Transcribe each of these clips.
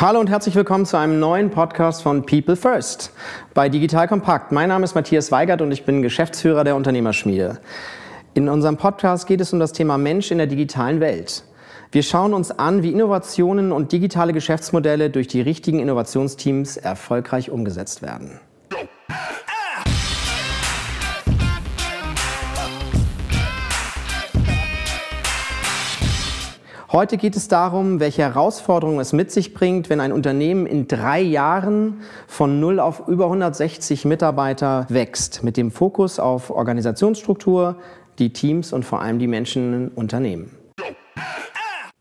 Hallo und herzlich willkommen zu einem neuen Podcast von People First bei Digital Kompakt. Mein Name ist Matthias Weigert und ich bin Geschäftsführer der Unternehmerschmiede. In unserem Podcast geht es um das Thema Mensch in der digitalen Welt. Wir schauen uns an, wie Innovationen und digitale Geschäftsmodelle durch die richtigen Innovationsteams erfolgreich umgesetzt werden. Heute geht es darum, welche Herausforderungen es mit sich bringt, wenn ein Unternehmen in drei Jahren von 0 auf über 160 Mitarbeiter wächst, mit dem Fokus auf Organisationsstruktur, die Teams und vor allem die Menschen im Unternehmen.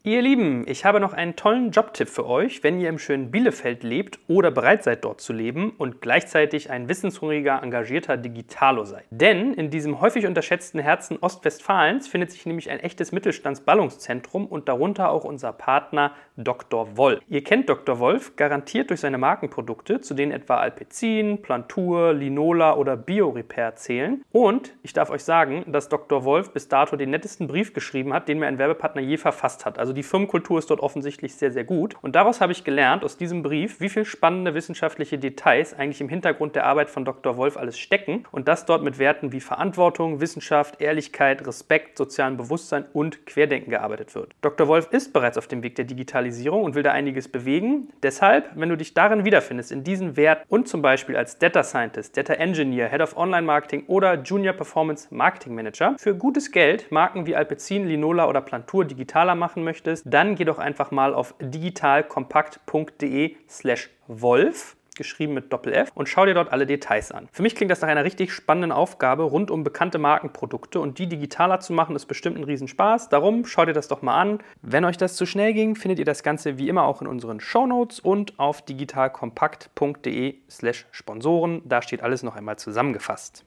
Ihr Lieben, ich habe noch einen tollen Jobtipp für euch, wenn ihr im schönen Bielefeld lebt oder bereit seid, dort zu leben und gleichzeitig ein wissenshungriger, engagierter Digitalo seid. Denn in diesem häufig unterschätzten Herzen Ostwestfalens findet sich nämlich ein echtes Mittelstandsballungszentrum und darunter auch unser Partner Dr. Wolf. Ihr kennt Dr. Wolf garantiert durch seine Markenprodukte, zu denen etwa Alpecin, Plantur, Linola oder BioRepair zählen. Und ich darf euch sagen, dass Dr. Wolf bis dato den nettesten Brief geschrieben hat, den mir ein Werbepartner je verfasst hat. Also also die Firmenkultur ist dort offensichtlich sehr, sehr gut. Und daraus habe ich gelernt, aus diesem Brief, wie viele spannende wissenschaftliche Details eigentlich im Hintergrund der Arbeit von Dr. Wolf alles stecken. Und das dort mit Werten wie Verantwortung, Wissenschaft, Ehrlichkeit, Respekt, sozialem Bewusstsein und Querdenken gearbeitet wird. Dr. Wolf ist bereits auf dem Weg der Digitalisierung und will da einiges bewegen. Deshalb, wenn du dich darin wiederfindest, in diesen Werten und zum Beispiel als Data Scientist, Data Engineer, Head of Online Marketing oder Junior Performance Marketing Manager für gutes Geld Marken wie Alpecin, Linola oder Plantur digitaler machen möchtest, möchtest, dann geh doch einfach mal auf digitalkompakt.de slash Wolf geschrieben mit Doppel-F und schau dir dort alle Details an. Für mich klingt das nach einer richtig spannenden Aufgabe rund um bekannte Markenprodukte und die digitaler zu machen ist bestimmt ein Riesenspaß. Darum schau dir das doch mal an. Wenn euch das zu schnell ging, findet ihr das Ganze wie immer auch in unseren Shownotes und auf digitalkompakt.de slash Sponsoren. Da steht alles noch einmal zusammengefasst.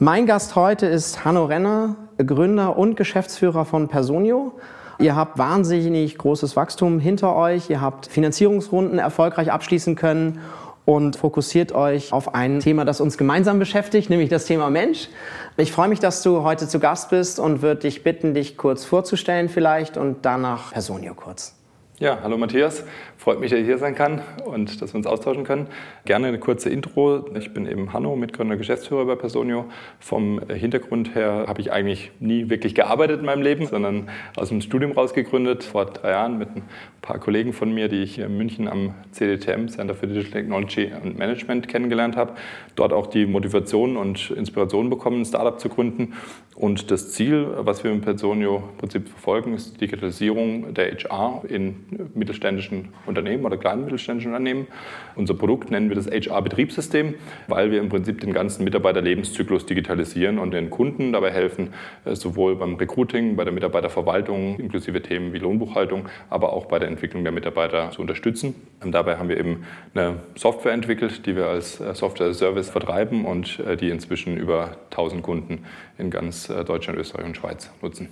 Mein Gast heute ist Hanno Renner, Gründer und Geschäftsführer von Personio. Ihr habt wahnsinnig großes Wachstum hinter euch, ihr habt Finanzierungsrunden erfolgreich abschließen können und fokussiert euch auf ein Thema, das uns gemeinsam beschäftigt, nämlich das Thema Mensch. Ich freue mich, dass du heute zu Gast bist und würde dich bitten, dich kurz vorzustellen vielleicht und danach Personio kurz. Ja, hallo Matthias. Freut mich, dass ich hier sein kann und dass wir uns austauschen können. Gerne eine kurze Intro. Ich bin eben Hanno, Mitgründer, Geschäftsführer bei Personio. Vom Hintergrund her habe ich eigentlich nie wirklich gearbeitet in meinem Leben, sondern aus dem Studium rausgegründet, vor drei Jahren mit ein paar Kollegen von mir, die ich in München am CDTM, Center for Digital Technology and Management, kennengelernt habe. Dort auch die Motivation und Inspiration bekommen, ein Startup zu gründen. Und das Ziel, was wir mit Personio im Prinzip verfolgen, ist die Digitalisierung der HR in mittelständischen Unternehmen oder kleinen mittelständischen Unternehmen. Unser Produkt nennen wir das HR-Betriebssystem, weil wir im Prinzip den ganzen Mitarbeiterlebenszyklus digitalisieren und den Kunden dabei helfen, äh, sowohl beim Recruiting, bei der Mitarbeiterverwaltung, inklusive Themen wie Lohnbuchhaltung, aber auch bei der Entwicklung der Mitarbeiter zu unterstützen. Und dabei haben wir eben eine Software entwickelt, die wir als äh, Software-Service vertreiben und äh, die inzwischen über 1000 Kunden in ganz Deutschland, Österreich und Schweiz nutzen.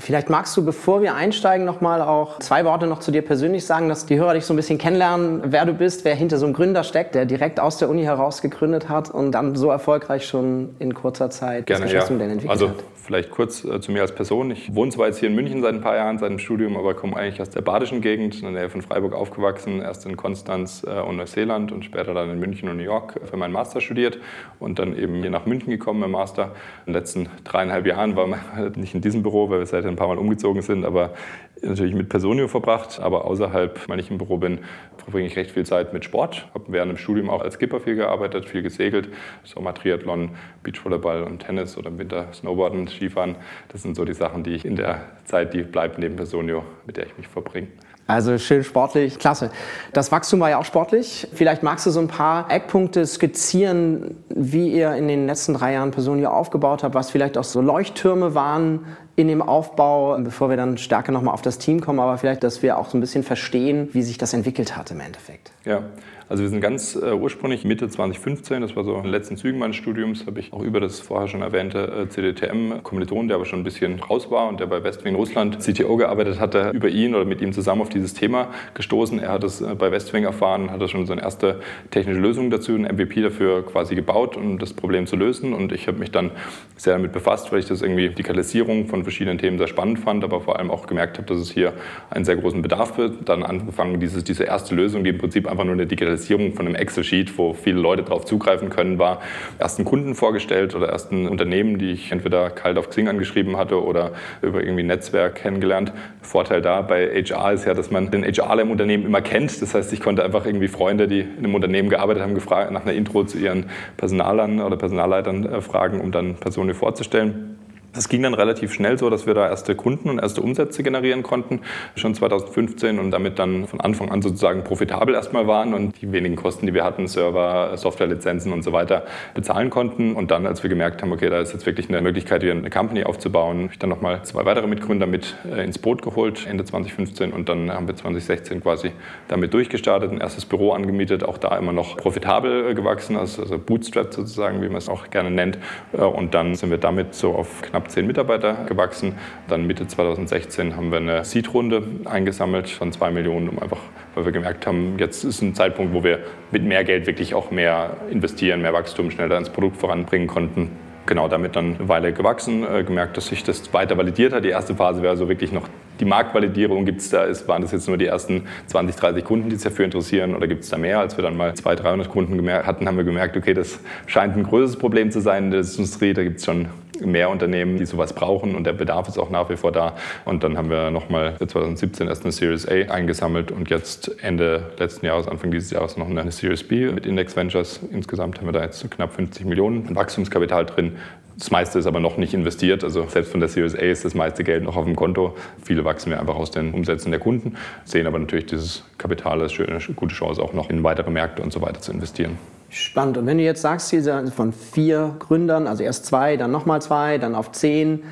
Vielleicht magst du, bevor wir einsteigen, noch mal auch zwei Worte noch zu dir persönlich sagen, dass die Hörer dich so ein bisschen kennenlernen, wer du bist, wer hinter so einem Gründer steckt, der direkt aus der Uni heraus gegründet hat und dann so erfolgreich schon in kurzer Zeit Gerne, das Geschäftsmodell ja. entwickelt also, hat. Vielleicht kurz äh, zu mir als Person. Ich wohne zwar jetzt hier in München seit ein paar Jahren, seit dem Studium, aber komme eigentlich aus der badischen Gegend, in der Nähe von Freiburg aufgewachsen, erst in Konstanz äh, und Neuseeland und später dann in München und New York für meinen Master studiert und dann eben hier nach München gekommen im Master. In den letzten dreieinhalb Jahren war nicht in diesem Büro, weil wir seitdem ein paar Mal umgezogen sind, aber natürlich mit Personio verbracht. Aber außerhalb, wenn ich im Büro bin, verbringe ich recht viel Zeit mit Sport. Habe während dem Studium auch als Skipper viel gearbeitet, viel gesegelt. Sommer Triathlon, Beachvolleyball und Tennis oder im Winter Snowboarden, Skifahren. Das sind so die Sachen, die ich in der Zeit, die bleibt neben Personio, mit der ich mich verbringe. Also schön sportlich, klasse. Das Wachstum war ja auch sportlich. Vielleicht magst du so ein paar Eckpunkte skizzieren, wie ihr in den letzten drei Jahren Personio aufgebaut habt, was vielleicht auch so Leuchttürme waren in dem Aufbau, bevor wir dann stärker nochmal auf das Team kommen, aber vielleicht, dass wir auch so ein bisschen verstehen, wie sich das entwickelt hat im Endeffekt. Ja, also wir sind ganz äh, ursprünglich Mitte 2015, das war so in den letzten Zügen meines Studiums, habe ich auch über das vorher schon erwähnte äh, CDTM Kommiliton, der aber schon ein bisschen raus war und der bei Westwing Russland CTO gearbeitet hatte, über ihn oder mit ihm zusammen auf dieses Thema gestoßen. Er hat es äh, bei Westwing erfahren, hat schon so eine erste technische Lösung dazu, ein MVP dafür quasi gebaut, um das Problem zu lösen. Und ich habe mich dann sehr damit befasst, weil ich das irgendwie Digitalisierung von verschiedenen Themen sehr spannend fand, aber vor allem auch gemerkt habe, dass es hier einen sehr großen Bedarf wird. Dann angefangen, dieses, diese erste Lösung, die im Prinzip einfach nur eine Digitalisierung von einem Excel-Sheet, wo viele Leute darauf zugreifen können, war, ersten Kunden vorgestellt oder ersten Unternehmen, die ich entweder kalt auf Xing angeschrieben hatte oder über irgendwie Netzwerk kennengelernt. Vorteil da bei HR ist ja, dass man den HR im Unternehmen immer kennt. Das heißt, ich konnte einfach irgendwie Freunde, die in einem Unternehmen gearbeitet haben, gefragt, nach einer Intro zu ihren Personalern oder Personalleitern äh, fragen, um dann Personen vorzustellen. Das ging dann relativ schnell so, dass wir da erste Kunden und erste Umsätze generieren konnten, schon 2015 und damit dann von Anfang an sozusagen profitabel erstmal waren und die wenigen Kosten, die wir hatten, Server, Softwarelizenzen und so weiter, bezahlen konnten. Und dann, als wir gemerkt haben, okay, da ist jetzt wirklich eine Möglichkeit, hier eine Company aufzubauen, habe ich dann nochmal zwei weitere Mitgründer mit äh, ins Boot geholt, Ende 2015 und dann haben wir 2016 quasi damit durchgestartet, ein erstes Büro angemietet, auch da immer noch profitabel äh, gewachsen, also Bootstrap sozusagen, wie man es auch gerne nennt. Äh, und dann sind wir damit so auf knapp knapp zehn Mitarbeiter gewachsen. Dann Mitte 2016 haben wir eine Seed-Runde eingesammelt von zwei Millionen, um einfach, weil wir gemerkt haben, jetzt ist ein Zeitpunkt, wo wir mit mehr Geld wirklich auch mehr investieren, mehr Wachstum schneller ins Produkt voranbringen konnten genau damit dann eine Weile gewachsen, äh, gemerkt, dass sich das weiter validiert hat. Die erste Phase wäre so wirklich noch die Marktvalidierung. Gibt es da, ist, waren das jetzt nur die ersten 20, 30 Kunden, die sich dafür interessieren oder gibt es da mehr? Als wir dann mal 200, 300 Kunden hatten, haben wir gemerkt, okay, das scheint ein größeres Problem zu sein in der Industrie. Da gibt es schon mehr Unternehmen, die sowas brauchen und der Bedarf ist auch nach wie vor da. Und dann haben wir nochmal 2017 erst eine Series A eingesammelt und jetzt Ende letzten Jahres, Anfang dieses Jahres noch eine Series B mit Index Ventures. Insgesamt haben wir da jetzt knapp 50 Millionen Wachstumskapital drin. Das meiste ist aber noch nicht investiert. Also selbst von der Series A ist das meiste Geld noch auf dem Konto. Viele wachsen wir einfach aus den Umsätzen der Kunden, sehen aber natürlich dieses Kapital als eine gute Chance, auch noch in weitere Märkte und so weiter zu investieren. Spannend. Und wenn du jetzt sagst, von vier Gründern, also erst zwei, dann nochmal zwei, dann auf zehn,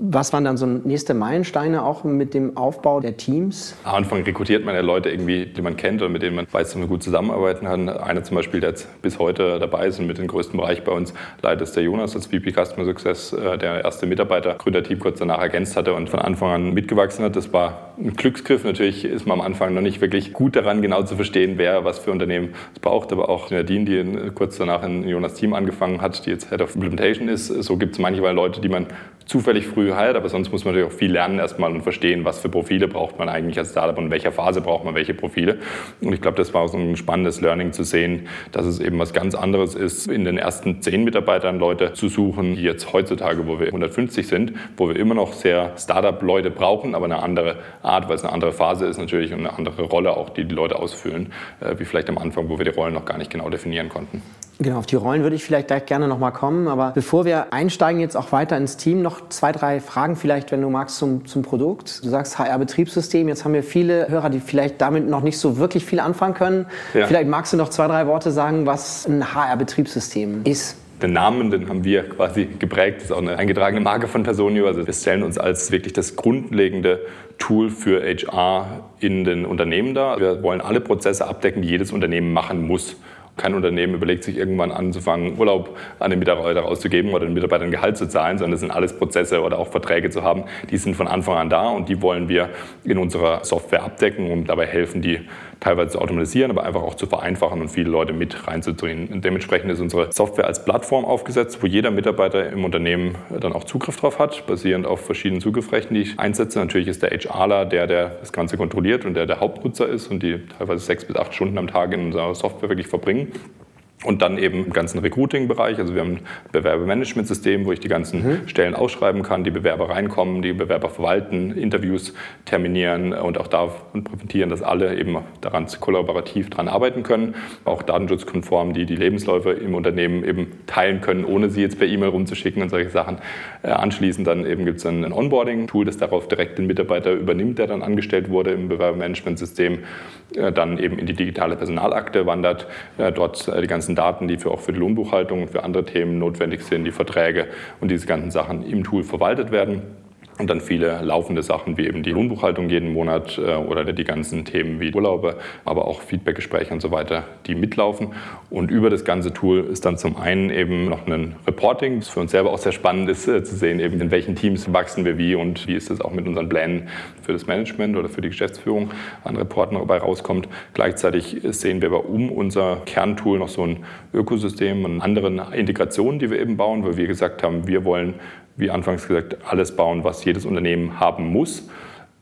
was waren dann so nächste Meilensteine auch mit dem Aufbau der Teams? Am Anfang rekrutiert man ja Leute irgendwie, die man kennt und mit denen man weiß, dass man gut zusammenarbeiten kann. Einer zum Beispiel, der jetzt bis heute dabei ist und mit dem größten Bereich bei uns leitet, ist der Jonas als VP Customer Success, äh, der erste Mitarbeiter, Gründerteam kurz danach ergänzt hatte und von Anfang an mitgewachsen hat. Das war ein Glücksgriff. Natürlich ist man am Anfang noch nicht wirklich gut daran, genau zu verstehen, wer was für Unternehmen es braucht. Aber auch Nadine, die kurz danach in Jonas Team angefangen hat, die jetzt Head of Implementation ist, so gibt es manchmal Leute, die man zufällig früh halt, aber sonst muss man natürlich auch viel lernen erstmal und verstehen, was für Profile braucht man eigentlich als Startup und in welcher Phase braucht man welche Profile. Und ich glaube, das war so ein spannendes Learning zu sehen, dass es eben was ganz anderes ist, in den ersten zehn Mitarbeitern Leute zu suchen, die jetzt heutzutage, wo wir 150 sind, wo wir immer noch sehr Startup-Leute brauchen, aber eine andere Art, weil es eine andere Phase ist natürlich und eine andere Rolle auch, die die Leute ausfüllen, äh, wie vielleicht am Anfang, wo wir die Rollen noch gar nicht genau definieren konnten. Genau, auf die Rollen würde ich vielleicht gleich gerne nochmal kommen. Aber bevor wir einsteigen jetzt auch weiter ins Team, noch zwei, drei Fragen vielleicht, wenn du magst, zum, zum Produkt. Du sagst HR-Betriebssystem. Jetzt haben wir viele Hörer, die vielleicht damit noch nicht so wirklich viel anfangen können. Ja. Vielleicht magst du noch zwei, drei Worte sagen, was ein HR-Betriebssystem ist den Namen, den haben wir quasi geprägt. Das ist auch eine eingetragene Marke von Personio. Also wir stellen uns als wirklich das grundlegende Tool für HR in den Unternehmen dar. Wir wollen alle Prozesse abdecken, die jedes Unternehmen machen muss. Kein Unternehmen überlegt sich irgendwann anzufangen, Urlaub an den Mitarbeiter rauszugeben oder den Mitarbeitern Gehalt zu zahlen, sondern das sind alles Prozesse oder auch Verträge zu haben, die sind von Anfang an da und die wollen wir in unserer Software abdecken und dabei helfen, die teilweise zu automatisieren, aber einfach auch zu vereinfachen und viele Leute mit reinzudrehen. Und dementsprechend ist unsere Software als Plattform aufgesetzt, wo jeder Mitarbeiter im Unternehmen dann auch Zugriff drauf hat, basierend auf verschiedenen Zugriffsrechten, die ich einsetze. Natürlich ist der HRler der, der das Ganze kontrolliert und der der Hauptnutzer ist und die teilweise sechs bis acht Stunden am Tag in unserer Software wirklich verbringen. Und dann eben im ganzen Recruiting-Bereich. Also wir haben ein Bewerbermanagementsystem, wo ich die ganzen mhm. Stellen ausschreiben kann, die Bewerber reinkommen, die Bewerber verwalten, Interviews terminieren und auch davon profitieren, dass alle eben daran kollaborativ daran arbeiten können. Auch datenschutzkonform, die die Lebensläufe im Unternehmen eben teilen können, ohne sie jetzt per E-Mail rumzuschicken und solche Sachen. Äh, anschließend dann eben gibt es ein Onboarding-Tool, das darauf direkt den Mitarbeiter übernimmt, der dann angestellt wurde im Bewerbermanagementsystem, äh, dann eben in die digitale Personalakte wandert, äh, dort die ganzen ganzen Daten, die für auch für die Lohnbuchhaltung und für andere Themen notwendig sind, die Verträge und diese ganzen Sachen im Tool verwaltet werden. Und dann viele laufende Sachen wie eben die Lohnbuchhaltung jeden Monat äh, oder die ganzen Themen wie Urlaube, aber auch Feedbackgespräche und so weiter, die mitlaufen. Und über das ganze Tool ist dann zum einen eben noch ein Reporting, das für uns selber auch sehr spannend ist äh, zu sehen, eben in welchen Teams wachsen wir wie und wie ist es auch mit unseren Plänen für das Management oder für die Geschäftsführung an Reporten dabei rauskommt. Gleichzeitig sehen wir aber um unser Kerntool noch so ein Ökosystem und andere Integrationen, die wir eben bauen, weil wir gesagt haben, wir wollen wie anfangs gesagt, alles bauen, was jedes Unternehmen haben muss.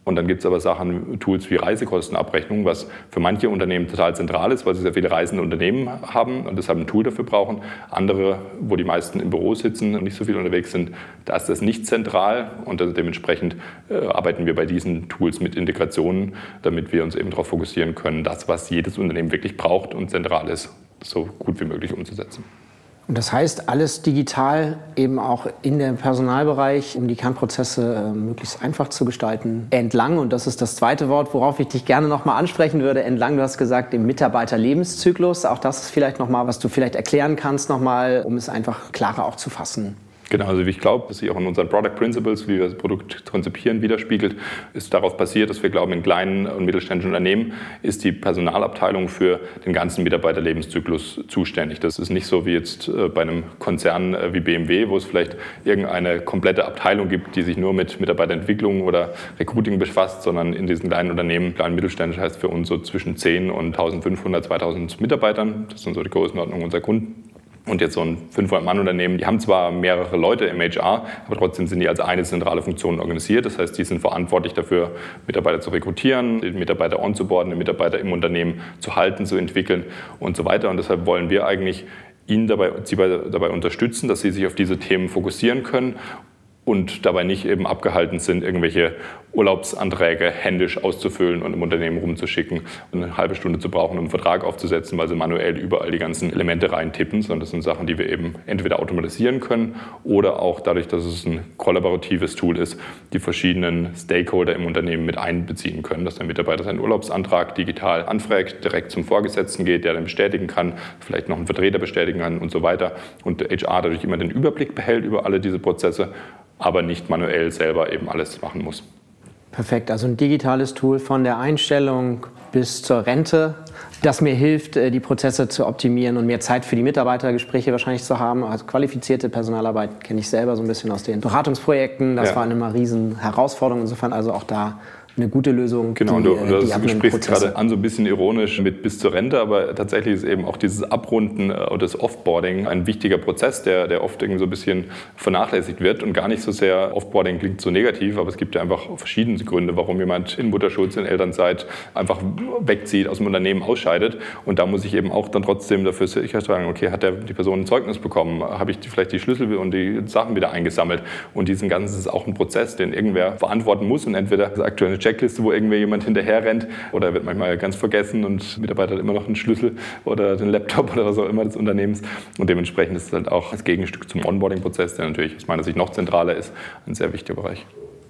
Und dann gibt es aber Sachen, Tools wie Reisekostenabrechnung, was für manche Unternehmen total zentral ist, weil sie sehr viele reisende Unternehmen haben und deshalb ein Tool dafür brauchen. Andere, wo die meisten im Büro sitzen und nicht so viel unterwegs sind, da ist das nicht zentral und dementsprechend äh, arbeiten wir bei diesen Tools mit Integrationen, damit wir uns eben darauf fokussieren können, das, was jedes Unternehmen wirklich braucht und zentral ist, so gut wie möglich umzusetzen. Und das heißt, alles digital eben auch in dem Personalbereich, um die Kernprozesse äh, möglichst einfach zu gestalten, entlang. Und das ist das zweite Wort, worauf ich dich gerne nochmal ansprechen würde. Entlang, du hast gesagt, dem Mitarbeiterlebenszyklus. Auch das ist vielleicht nochmal, was du vielleicht erklären kannst, nochmal, um es einfach klarer auch zu fassen. Genau, also wie ich glaube, dass sich auch in unseren Product Principles, wie wir das Produkt konzipieren, widerspiegelt, ist darauf basiert, dass wir glauben, in kleinen und mittelständischen Unternehmen ist die Personalabteilung für den ganzen Mitarbeiterlebenszyklus zuständig. Das ist nicht so wie jetzt äh, bei einem Konzern äh, wie BMW, wo es vielleicht irgendeine komplette Abteilung gibt, die sich nur mit Mitarbeiterentwicklung oder Recruiting befasst, sondern in diesen kleinen Unternehmen, kleinen mittelständisch heißt für uns so zwischen 10 und 1500, 2000 Mitarbeitern. Das sind so die Größenordnung unserer Kunden. Und jetzt so ein 500-Mann-Unternehmen, die haben zwar mehrere Leute im HR, aber trotzdem sind die als eine zentrale Funktion organisiert. Das heißt, die sind verantwortlich dafür, Mitarbeiter zu rekrutieren, die Mitarbeiter onzuboarden, die Mitarbeiter im Unternehmen zu halten, zu entwickeln und so weiter. Und deshalb wollen wir eigentlich Ihnen dabei, Sie dabei unterstützen, dass Sie sich auf diese Themen fokussieren können und dabei nicht eben abgehalten sind, irgendwelche Urlaubsanträge händisch auszufüllen und im Unternehmen rumzuschicken und eine halbe Stunde zu brauchen, um einen Vertrag aufzusetzen, weil sie manuell überall die ganzen Elemente reintippen, sondern das sind Sachen, die wir eben entweder automatisieren können oder auch dadurch, dass es ein kollaboratives Tool ist, die verschiedenen Stakeholder im Unternehmen mit einbeziehen können, dass der Mitarbeiter seinen Urlaubsantrag digital anfragt, direkt zum Vorgesetzten geht, der dann bestätigen kann, vielleicht noch einen Vertreter bestätigen kann und so weiter. Und HR dadurch immer den Überblick behält über alle diese Prozesse, aber nicht manuell selber eben alles machen muss. Perfekt, also ein digitales Tool von der Einstellung bis zur Rente, das mir hilft, äh, die Prozesse zu optimieren und mehr Zeit für die Mitarbeitergespräche wahrscheinlich zu haben. Also qualifizierte Personalarbeit kenne ich selber so ein bisschen aus den Beratungsprojekten. Das ja. war eine riesen Herausforderung. Insofern also auch da eine gute Lösung. Genau, die, und du, du, du sprichst gerade an, so ein bisschen ironisch mit bis zur Rente, aber tatsächlich ist eben auch dieses Abrunden oder äh, das Offboarding ein wichtiger Prozess, der, der oft irgendwie so ein bisschen vernachlässigt wird. Und gar nicht so sehr, Offboarding klingt so negativ, aber es gibt ja einfach verschiedene Gründe, warum jemand in Mutterschutz, in Elternzeit einfach wegzieht, aus dem Unternehmen ausscheidet. Und da muss ich eben auch dann trotzdem dafür sicherstellen, okay, hat der, die Person ein Zeugnis bekommen, habe ich vielleicht die Schlüssel und die Sachen wieder eingesammelt? Und diesen ganzen ist auch ein Prozess, den irgendwer verantworten muss. Und entweder das aktuelle Checkliste, wo irgendwer jemand hinterher rennt oder wird manchmal ganz vergessen und Mitarbeiter hat immer noch einen Schlüssel oder den Laptop oder was auch immer des Unternehmens. Und dementsprechend ist es halt auch das Gegenstück zum Onboarding-Prozess, der natürlich aus meiner Sicht noch zentraler ist, ein sehr wichtiger Bereich.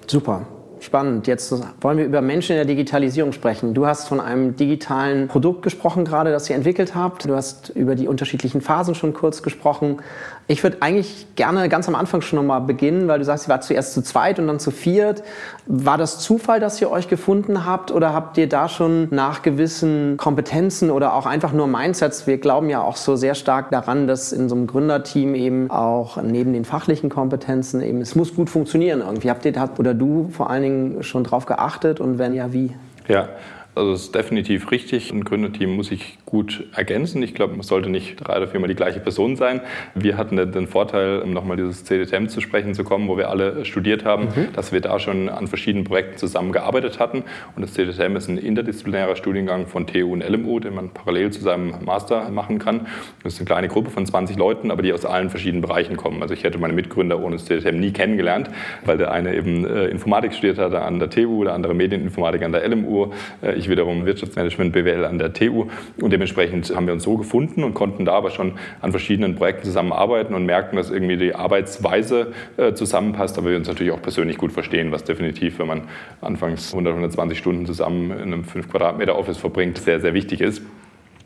Super. Spannend. Jetzt wollen wir über Menschen in der Digitalisierung sprechen. Du hast von einem digitalen Produkt gesprochen gerade, das ihr entwickelt habt. Du hast über die unterschiedlichen Phasen schon kurz gesprochen. Ich würde eigentlich gerne ganz am Anfang schon nochmal beginnen, weil du sagst, ihr wart zuerst zu zweit und dann zu viert. War das Zufall, dass ihr euch gefunden habt oder habt ihr da schon nach gewissen Kompetenzen oder auch einfach nur Mindsets, wir glauben ja auch so sehr stark daran, dass in so einem Gründerteam eben auch neben den fachlichen Kompetenzen eben, es muss gut funktionieren irgendwie. Habt ihr da oder du vor allen Dingen schon drauf geachtet und wenn ja, wie? Ja, also es ist definitiv richtig. Ein Gründerteam muss sich gut ergänzen. Ich glaube, es sollte nicht drei oder viermal die gleiche Person sein. Wir hatten den Vorteil, um nochmal dieses CDTM zu sprechen zu kommen, wo wir alle studiert haben, mhm. dass wir da schon an verschiedenen Projekten zusammengearbeitet hatten. Und das CDTM ist ein interdisziplinärer Studiengang von TU und LMU, den man parallel zu seinem Master machen kann. Das ist eine kleine Gruppe von 20 Leuten, aber die aus allen verschiedenen Bereichen kommen. Also ich hätte meine Mitgründer ohne das CDTM nie kennengelernt, weil der eine eben äh, Informatik studiert hatte an der TU, der andere Medieninformatik an der LMU. Ich ich wiederum Wirtschaftsmanagement BWL an der TU und dementsprechend haben wir uns so gefunden und konnten da aber schon an verschiedenen Projekten zusammenarbeiten und merken, dass irgendwie die Arbeitsweise äh, zusammenpasst, aber wir uns natürlich auch persönlich gut verstehen, was definitiv, wenn man anfangs 100, 120 Stunden zusammen in einem 5 Quadratmeter Office verbringt, sehr, sehr wichtig ist.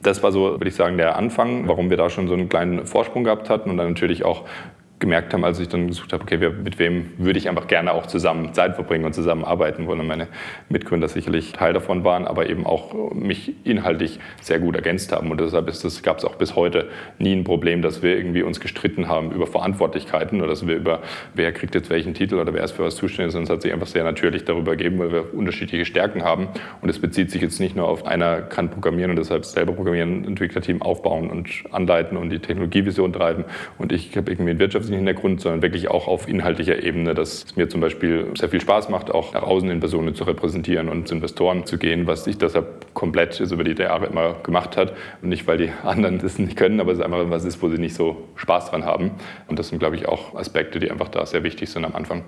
Das war so, würde ich sagen, der Anfang, warum wir da schon so einen kleinen Vorsprung gehabt hatten und dann natürlich auch gemerkt haben, als ich dann gesucht habe, okay, mit wem würde ich einfach gerne auch zusammen Zeit verbringen und zusammenarbeiten wollen. Und meine Mitgründer sicherlich Teil davon waren, aber eben auch mich inhaltlich sehr gut ergänzt haben. Und deshalb gab es auch bis heute nie ein Problem, dass wir irgendwie uns gestritten haben über Verantwortlichkeiten oder dass wir über, wer kriegt jetzt welchen Titel oder wer ist für was zuständig, sondern es hat sich einfach sehr natürlich darüber ergeben, weil wir unterschiedliche Stärken haben. Und es bezieht sich jetzt nicht nur auf einer kann programmieren und deshalb selber programmieren, Entwicklerteam aufbauen und anleiten und die Technologievision treiben. Und ich habe irgendwie ein Wirtschafts zusätzlichen Hintergrund, sondern wirklich auch auf inhaltlicher Ebene, dass es mir zum Beispiel sehr viel Spaß macht, auch nach außen in Personen zu repräsentieren und zu Investoren zu gehen, was ich deshalb komplett über die Jahre immer gemacht hat. Und nicht, weil die anderen das nicht können, aber es ist einfach was ist, wo sie nicht so Spaß dran haben. Und das sind, glaube ich, auch Aspekte, die einfach da sehr wichtig sind am Anfang.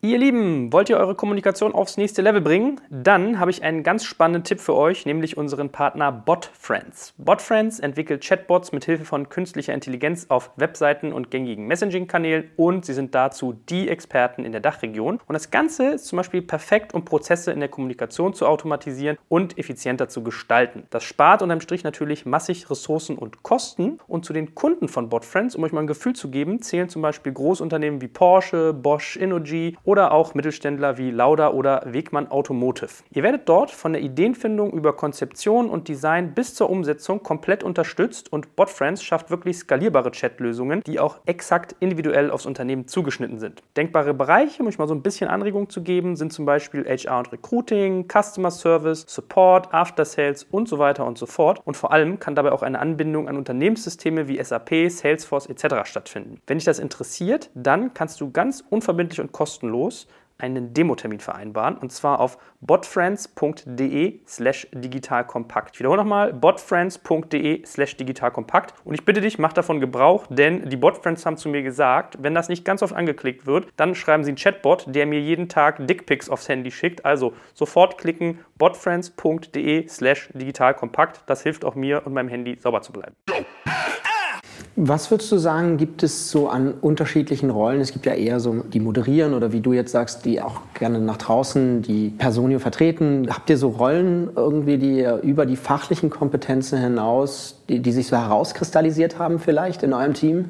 Ihr Lieben, wollt ihr eure Kommunikation aufs nächste Level bringen? Dann habe ich einen ganz spannenden Tipp für euch, nämlich unseren Partner BotFriends. BotFriends entwickelt Chatbots mit Hilfe von künstlicher Intelligenz auf Webseiten und gängigen Messaging-Kanälen und sie sind dazu die Experten in der Dachregion. Und das Ganze ist zum Beispiel perfekt, um Prozesse in der Kommunikation zu automatisieren und effizienter zu gestalten. Das spart unterm Strich natürlich massig Ressourcen und Kosten. Und zu den Kunden von BotFriends, um euch mal ein Gefühl zu geben, zählen zum Beispiel Großunternehmen wie Porsche, Bosch, Innogy oder auch Mittelständler wie Lauda oder Wegmann Automotive. Ihr werdet dort von der Ideenfindung über Konzeption und Design bis zur Umsetzung komplett unterstützt und BotFriends schafft wirklich skalierbare Chatlösungen, die auch exakt individuell aufs Unternehmen zugeschnitten sind. Denkbare Bereiche, um euch mal so ein bisschen Anregung zu geben, sind zum Beispiel HR und Recruiting, Customer Service, Support, After Sales und so weiter und so fort. Und vor allem kann dabei auch eine Anbindung an Unternehmenssysteme wie SAP, Salesforce etc. stattfinden. Wenn dich das interessiert, dann kannst du ganz unverbindlich und kostenlos kostenlos einen Demotermin vereinbaren und zwar auf botfriends.de slash digitalkompakt. Ich wiederhole nochmal, botfriends.de slash digitalkompakt und ich bitte dich, mach davon Gebrauch, denn die Botfriends haben zu mir gesagt, wenn das nicht ganz oft angeklickt wird, dann schreiben sie einen Chatbot, der mir jeden Tag Dickpics aufs Handy schickt. Also sofort klicken, botfriends.de slash digitalkompakt. Das hilft auch mir und meinem Handy sauber zu bleiben. Was würdest du sagen, gibt es so an unterschiedlichen Rollen? Es gibt ja eher so die moderieren oder wie du jetzt sagst, die auch gerne nach draußen die Personio vertreten. Habt ihr so Rollen irgendwie, die über die fachlichen Kompetenzen hinaus, die, die sich so herauskristallisiert haben vielleicht in eurem Team?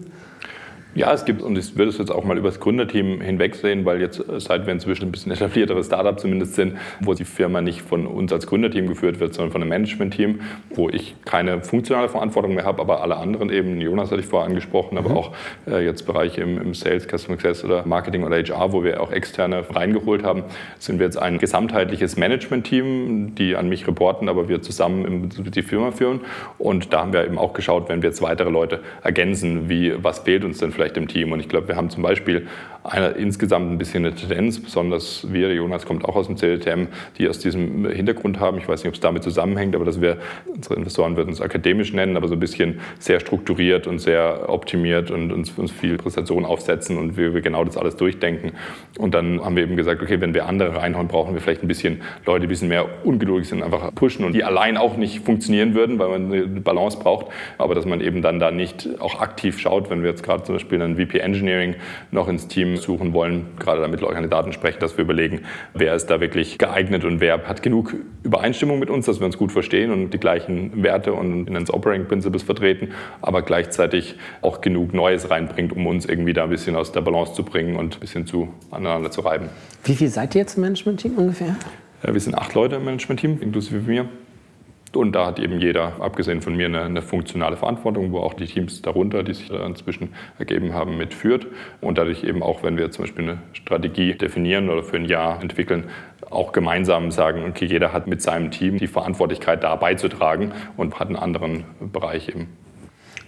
Ja, es gibt, und ich würde es jetzt auch mal über das Gründerteam hinwegsehen, weil jetzt, äh, seit wir inzwischen ein bisschen etablierteres Startup zumindest sind, wo die Firma nicht von uns als Gründerteam geführt wird, sondern von einem Managementteam, wo ich keine funktionale Verantwortung mehr habe, aber alle anderen eben, Jonas hatte ich vorher angesprochen, aber mhm. auch äh, jetzt Bereiche im, im, Sales, Customer Success oder Marketing oder HR, wo wir auch externe reingeholt haben, sind wir jetzt ein gesamtheitliches Managementteam, die an mich reporten, aber wir zusammen die Firma führen. Und da haben wir eben auch geschaut, wenn wir jetzt weitere Leute ergänzen, wie, was fehlt uns denn vielleicht vielleicht im Team. Und ich glaube, wir haben zum Beispiel eine, insgesamt ein bisschen eine Tendenz, besonders wir, Jonas kommt auch aus dem CLTM, die aus diesem Hintergrund haben. Ich weiß nicht, ob es damit zusammenhängt, aber dass wir, unsere Investoren würden es akademisch nennen, aber so ein bisschen sehr strukturiert und sehr optimiert und uns, uns viel Präsentation aufsetzen und wir, wir genau das alles durchdenken. Und dann haben wir eben gesagt, okay, wenn wir andere reinhauen, brauchen wir vielleicht ein bisschen Leute, die ein bisschen mehr ungeduldig sind, einfach pushen und die allein auch nicht funktionieren würden, weil man eine Balance braucht. Aber dass man eben dann da nicht auch aktiv schaut, wenn wir jetzt gerade zum Beispiel einen VP Engineering noch ins Team suchen wollen, gerade damit wir Kandidaten sprechen, dass wir überlegen, wer ist da wirklich geeignet und wer hat genug Übereinstimmung mit uns, dass wir uns gut verstehen und die gleichen Werte und ins Operating Principles vertreten, aber gleichzeitig auch genug Neues reinbringt, um uns irgendwie da ein bisschen aus der Balance zu bringen und ein bisschen zu aneinander zu reiben. Wie viel seid ihr jetzt im Management-Team ungefähr? Wir sind acht Leute im Management-Team, inklusive mir. Und da hat eben jeder, abgesehen von mir, eine, eine, funktionale Verantwortung, wo auch die Teams darunter, die sich da inzwischen ergeben haben, mitführt. Und dadurch eben auch, wenn wir zum Beispiel eine Strategie definieren oder für ein Jahr entwickeln, auch gemeinsam sagen, okay, jeder hat mit seinem Team die Verantwortlichkeit da beizutragen und hat einen anderen Bereich eben.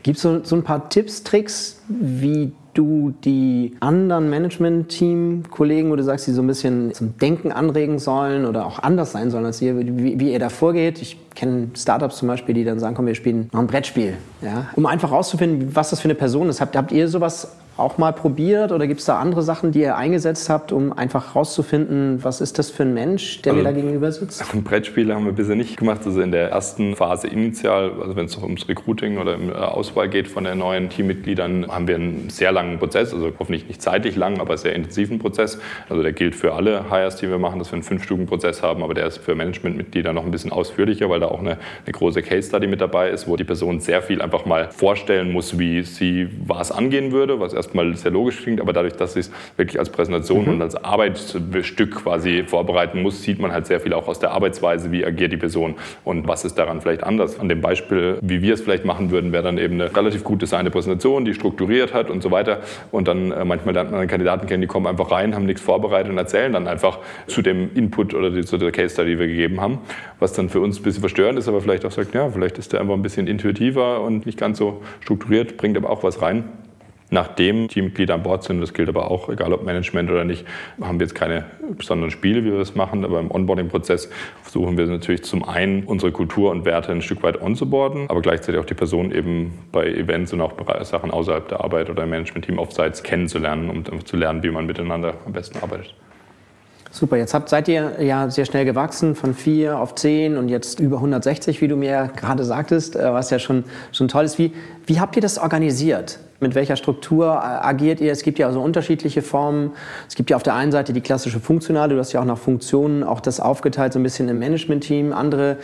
Gibt es so, so ein paar Tipps, Tricks, wie du die anderen Management-Team-Kollegen, wo du sagst, die so ein bisschen zum Denken anregen sollen oder auch anders sein sollen als ihr, wie, wie ihr da vorgeht? Ich kenne Startups zum Beispiel, die dann sagen, komm, wir spielen noch ein Brettspiel, ja? um einfach rauszufinden, was das für eine Person ist. Habt, habt ihr sowas auch mal probiert oder gibt es da andere Sachen, die ihr eingesetzt habt, um einfach rauszufinden, was ist das für ein Mensch, der also, mir da gegenüber sitzt? Brettspiele haben wir bisher nicht gemacht. Also in der ersten Phase initial, also wenn es ums Recruiting oder um Auswahl geht von den neuen Teammitgliedern, haben wir einen sehr langen Prozess, also hoffentlich nicht zeitlich lang, aber sehr intensiven Prozess. Also der gilt für alle Hires, die wir machen, dass wir einen Fünf-Stufen-Prozess haben, aber der ist für Managementmitglieder noch ein bisschen ausführlicher, weil da auch eine, eine große Case-Study mit dabei ist, wo die Person sehr viel einfach mal vorstellen muss, wie sie was angehen würde, was erst erstmal sehr logisch klingt, aber dadurch, dass sie es wirklich als Präsentation mhm. und als Arbeitsstück quasi vorbereiten muss, sieht man halt sehr viel auch aus der Arbeitsweise, wie agiert die Person und was ist daran vielleicht anders. An dem Beispiel, wie wir es vielleicht machen würden, wäre dann eben eine relativ gut designte Präsentation, die strukturiert hat und so weiter. Und dann äh, manchmal lernt man Kandidaten kennen, die kommen einfach rein, haben nichts vorbereitet und erzählen dann einfach zu dem Input oder die, zu der Case Study, die wir gegeben haben, was dann für uns ein bisschen verstörend ist, aber vielleicht auch sagt, ja, vielleicht ist der einfach ein bisschen intuitiver und nicht ganz so strukturiert, bringt aber auch was rein. Nachdem Teammitglieder an Bord sind, das gilt aber auch, egal ob Management oder nicht, haben wir jetzt keine besonderen Spiele, wie wir das machen, aber im Onboarding-Prozess versuchen wir natürlich zum einen unsere Kultur und Werte ein Stück weit onzuboarden, aber gleichzeitig auch die Person eben bei Events und auch bei Sachen außerhalb der Arbeit oder im Management-Team offsites kennenzulernen, um zu lernen, wie man miteinander am besten arbeitet. Super, jetzt habt, seid ihr ja sehr schnell gewachsen von 4 auf 10 und jetzt über 160, wie du mir gerade sagtest, äh, was ja schon, schon toll ist. Wie, wie habt ihr das organisiert? Mit welcher Struktur äh, agiert ihr? Es gibt ja also unterschiedliche Formen. Es gibt ja auf der einen Seite die klassische funktionale, du hast ja auch nach Funktionen auch das aufgeteilt, so ein bisschen im Management-Team. Andere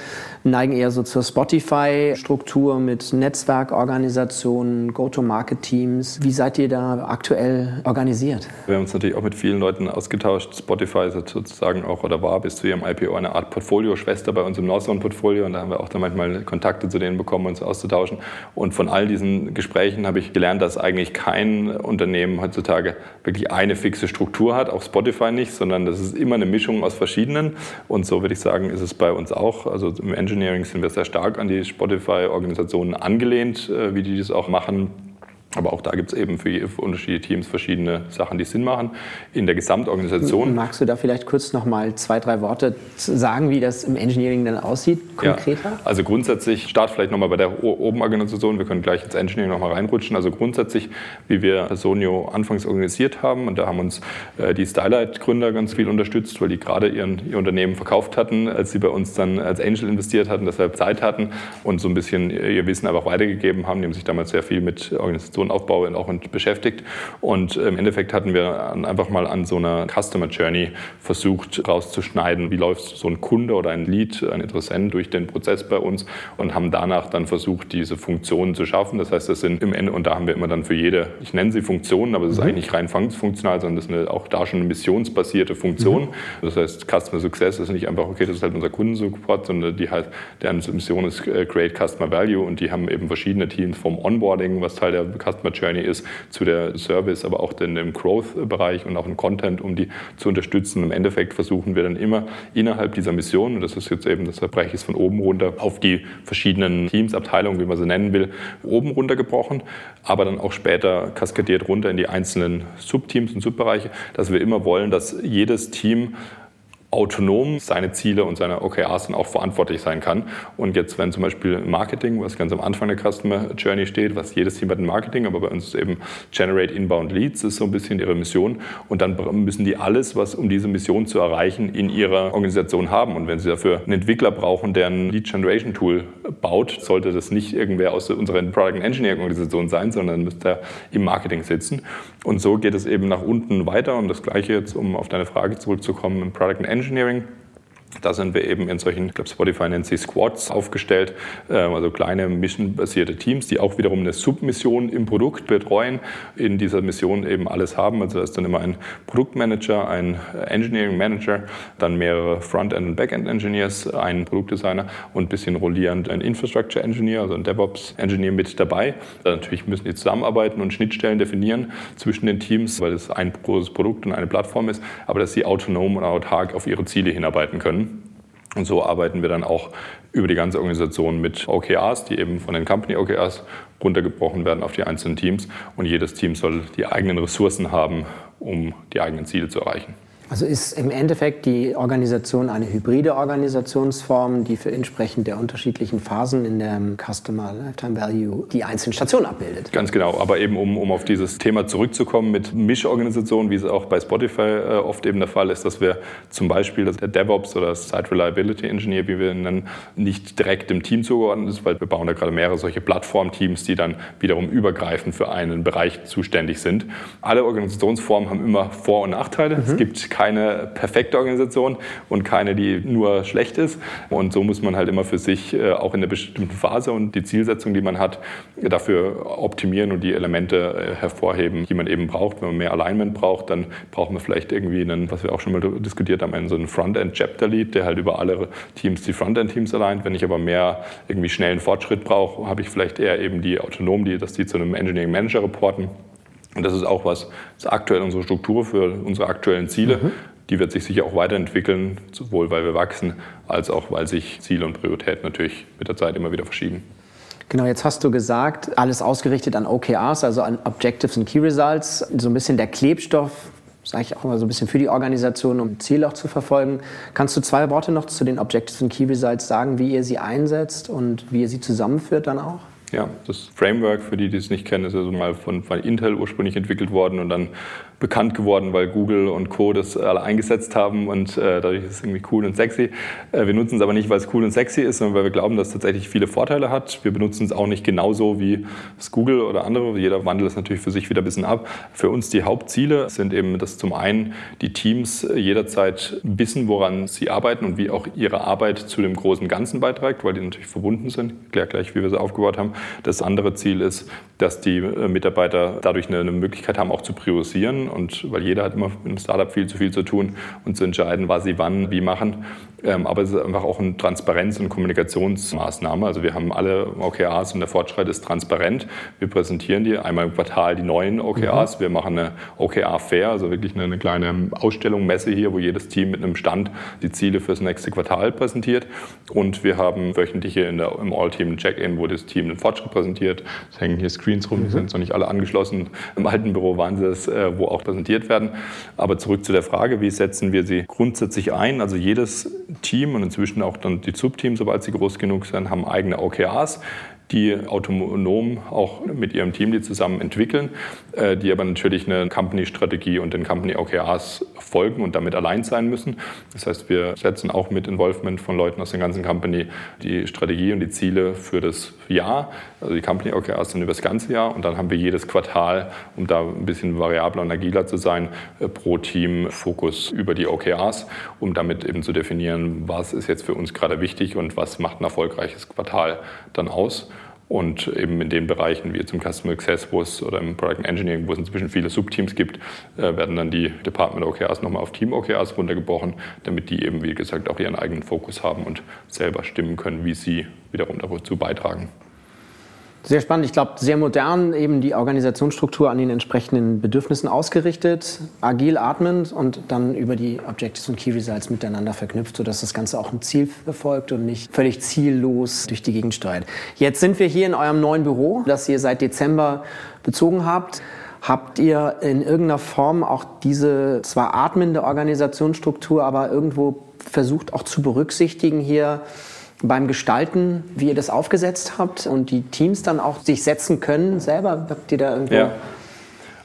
neigen eher so zur Spotify-Struktur mit Netzwerkorganisationen, Go-to-Market-Teams. Wie seid ihr da aktuell organisiert? Wir haben uns natürlich auch mit vielen Leuten ausgetauscht. Spotify ist sozusagen auch oder war bis zu ihrem IPO eine Art Portfolio-Schwester bei uns im Northzone-Portfolio und da haben wir auch dann manchmal Kontakte zu denen bekommen, uns auszutauschen. Und von all diesen Gesprächen habe ich gelernt, dass eigentlich kein Unternehmen heutzutage wirklich eine fixe Struktur hat, auch Spotify nicht, sondern das ist immer eine Mischung aus verschiedenen. Und so würde ich sagen, ist es bei uns auch. Also im Engineering sind wir sehr stark an die Spotify-Organisationen angelehnt, äh, wie die das auch machen. Aber auch da gibt es eben für, für, unterschiedliche Teams verschiedene Sachen, die Sinn machen. In der Gesamtorganisation. Magst du da vielleicht kurz noch mal zwei, drei Worte sagen, wie das im Engineering dann aussieht, konkreter? Ja, also grundsätzlich, start vielleicht noch mal bei der oben Organisation. Wir können gleich ins Engineering noch mal reinrutschen. Also grundsätzlich, wie wir Personio anfangs organisiert haben, und da haben uns äh, die Stylight-Gründer ganz viel unterstützt, weil die gerade ihren, ihr Unternehmen verkauft hatten, als sie bei uns dann als Angel investiert hatten, deshalb Zeit hatten und so ein bisschen ihr Wissen einfach weitergegeben haben. Die haben sich damals sehr viel mit Organisationen Aufbau auch beschäftigt. Und im Endeffekt hatten wir einfach mal an so einer Customer Journey versucht rauszuschneiden, wie läuft so ein Kunde oder ein Lead, ein Interessent durch den Prozess bei uns und haben danach dann versucht, diese Funktionen zu schaffen. Das heißt, das sind im Ende, und da haben wir immer dann für jede, ich nenne sie Funktionen, aber es ist mhm. eigentlich nicht rein funktional, sondern das ist eine, auch da schon eine missionsbasierte Funktion. Mhm. Das heißt, Customer Success ist nicht einfach, okay, das ist halt unser Kundensupport, sondern die halt, deren Mission ist äh, Create Customer Value und die haben eben verschiedene Teams vom Onboarding, was Teil der Customer Customer Journey ist, zu der Service, aber auch in dem Growth-Bereich und auch im Content, um die zu unterstützen. Im Endeffekt versuchen wir dann immer innerhalb dieser Mission, und das ist jetzt eben, das Bereich ist von oben runter auf die verschiedenen Teams, Abteilungen, wie man sie nennen will, oben runter gebrochen, aber dann auch später kaskadiert runter in die einzelnen Subteams und Subbereiche, dass wir immer wollen, dass jedes Team autonom seine Ziele und seine OKRs dann auch verantwortlich sein kann. Und jetzt, wenn zum Beispiel Marketing, was ganz am Anfang der Customer Journey steht, was jedes Team hat in Marketing, aber bei uns eben Generate Inbound Leads, ist so ein bisschen ihre Mission. Und dann müssen die alles, was um diese Mission zu erreichen, in ihrer Organisation haben. Und wenn sie dafür einen Entwickler brauchen, der ein Lead Generation Tool baut, sollte das nicht irgendwer aus unserer Product Engineering Organisation sein, sondern müsste im Marketing sitzen. Und so geht es eben nach unten weiter. Und das Gleiche jetzt, um auf deine Frage zurückzukommen, im Product Engineering engineering Da sind wir eben in solchen, ich glaube Spotify nennt sie Squads aufgestellt, ähm, also kleine missionbasierte Teams, die auch wiederum eine Submission im Produkt betreuen, in dieser Mission eben alles haben. Also da ist dann immer ein Produktmanager, ein Engineering Manager, dann mehrere Frontend- und Backend-Engineers, ein Produktdesigner und ein bisschen rollierend ein Infrastructure Engineer, also ein DevOps-Engineer mit dabei. Dann natürlich müssen die zusammenarbeiten und Schnittstellen definieren zwischen den Teams, weil es ein großes Produkt und eine Plattform ist, aber dass sie autonom und autark auf ihre Ziele hinarbeiten können. Und so arbeiten wir dann auch über die ganze Organisation mit OKRs, die eben von den Company OKRs runtergebrochen werden auf die einzelnen Teams. Und jedes Team soll die eigenen Ressourcen haben, um die eigenen Ziele zu erreichen. Also ist im Endeffekt die Organisation eine hybride Organisationsform, die für entsprechend der unterschiedlichen Phasen in der Customer Lifetime Value die einzelnen Stationen abbildet. Ganz genau, aber eben um, um auf dieses Thema zurückzukommen mit Mischorganisationen, wie es auch bei Spotify äh, oft eben der Fall ist, dass wir zum Beispiel dass der DevOps oder Site Reliability Engineer, wie wir ihn nennen, nicht direkt im Team zugeordnet ist, weil wir bauen da gerade mehrere solche Plattformteams, die dann wiederum übergreifend für einen Bereich zuständig sind. Alle Organisationsformen haben immer Vor- und Nachteile. Mhm. Es gibt keine perfekte Organisation und keine, die nur schlecht ist. Und so muss man halt immer für sich äh, auch in einer bestimmten Phase und die Zielsetzung, die man hat, dafür optimieren und die Elemente äh, hervorheben, die man eben braucht. Wenn man mehr Alignment braucht, dann braucht man vielleicht irgendwie einen, was wir auch schon mal diskutiert haben, so einen Frontend-Chapter-Lead, der halt über alle Teams die Frontend-Teams allein. Wenn ich aber mehr irgendwie schnellen Fortschritt brauche, habe ich vielleicht eher eben die Autonomen, die, dass die zu einem Engineering Manager reporten und das ist auch was, das ist aktuell unsere Struktur für unsere aktuellen Ziele. Mhm. Die wird sich sicher auch weiterentwickeln, sowohl weil wir wachsen, als auch weil sich Ziele und Prioritäten natürlich mit der Zeit immer wieder verschieben. Genau, jetzt hast du gesagt, alles ausgerichtet an OKRs, also an Objectives and Key Results, so ein bisschen der Klebstoff, sage ich auch mal so ein bisschen für die Organisation, um Ziele auch zu verfolgen. Kannst du zwei Worte noch zu den Objectives and Key Results sagen, wie ihr sie einsetzt und wie ihr sie zusammenführt dann auch? Ja, das Framework, für die, die es nicht kennen, ist also mal von, von Intel ursprünglich entwickelt worden und dann bekannt geworden, weil Google und Co. das alle eingesetzt haben und äh, dadurch ist es irgendwie cool und sexy. Äh, wir nutzen es aber nicht, weil es cool und sexy ist, sondern weil wir glauben, dass es tatsächlich viele Vorteile hat. Wir benutzen es auch nicht genauso wie es Google oder andere. Jeder wandelt es natürlich für sich wieder ein bisschen ab. Für uns die Hauptziele sind eben, dass zum einen die Teams jederzeit wissen, woran sie arbeiten und wie auch ihre Arbeit zu dem großen Ganzen beiträgt, weil die natürlich verbunden sind. Ich erkläre gleich, wie wir sie aufgebaut haben. Das andere Ziel ist, dass die äh, Mitarbeiter dadurch eine, eine Möglichkeit haben, auch zu priorisieren und weil jeder hat immer mit einem Startup viel zu viel zu tun und zu entscheiden, was sie wann, wie machen. Ähm, aber es ist einfach auch eine Transparenz- und Kommunikationsmaßnahme. Also wir haben alle OKRs und der Fortschritt ist transparent. Wir präsentieren die einmal im Quartal die neuen OKRs. Mhm. Wir machen eine OKR-Fair, also wirklich eine, eine, kleine Ausstellung, Messe hier, wo jedes Team mit einem Stand die Ziele fürs nächste Quartal präsentiert. Und wir haben wöchentliche in der, im All-Team-Check-In, wo das Team den Fortschritt präsentiert. Es hängen hier Screens rum, die mhm. sind noch nicht alle angeschlossen. Im alten Büro waren sie es, äh, wo auch präsentiert werden. Aber zurück zu der Frage, wie setzen wir sie grundsätzlich ein? Also jedes Team und inzwischen auch dann die Subteams, sobald sie groß genug sind, haben eigene OKRs die autonom auch mit ihrem Team die zusammen entwickeln, äh, die aber natürlich eine Company-Strategie und den Company-OKRs folgen und damit allein sein müssen. Das heißt, wir setzen auch mit Involvement von Leuten aus der ganzen Company die Strategie und die Ziele für das Jahr. Also die Company-OKRs sind über das ganze Jahr und dann haben wir jedes Quartal, um da ein bisschen variabler und agiler zu sein, äh, pro Team Fokus über die OKRs, um damit eben zu definieren, was ist jetzt für uns gerade wichtig und was macht ein erfolgreiches Quartal dann aus. Und eben in den Bereichen wie zum Customer Access, wo es oder im Product Engineering, wo es inzwischen viele Subteams gibt, äh, werden dann die Department OKRs nochmal auf Team OKRs runtergebrochen, damit die eben, wie gesagt, auch ihren eigenen Fokus haben und selber stimmen können, wie sie wiederum dazu beitragen. Sehr spannend. Ich glaube, sehr modern, eben die Organisationsstruktur an den entsprechenden Bedürfnissen ausgerichtet, agil atmend und dann über die Objectives und Key Results miteinander verknüpft, sodass das Ganze auch ein Ziel verfolgt und nicht völlig ziellos durch die Gegend steuert. Jetzt sind wir hier in eurem neuen Büro, das ihr seit Dezember bezogen habt. Habt ihr in irgendeiner Form auch diese zwar atmende Organisationsstruktur, aber irgendwo versucht auch zu berücksichtigen hier? Beim Gestalten, wie ihr das aufgesetzt habt und die Teams dann auch sich setzen können selber? Habt ihr da irgendwo ja.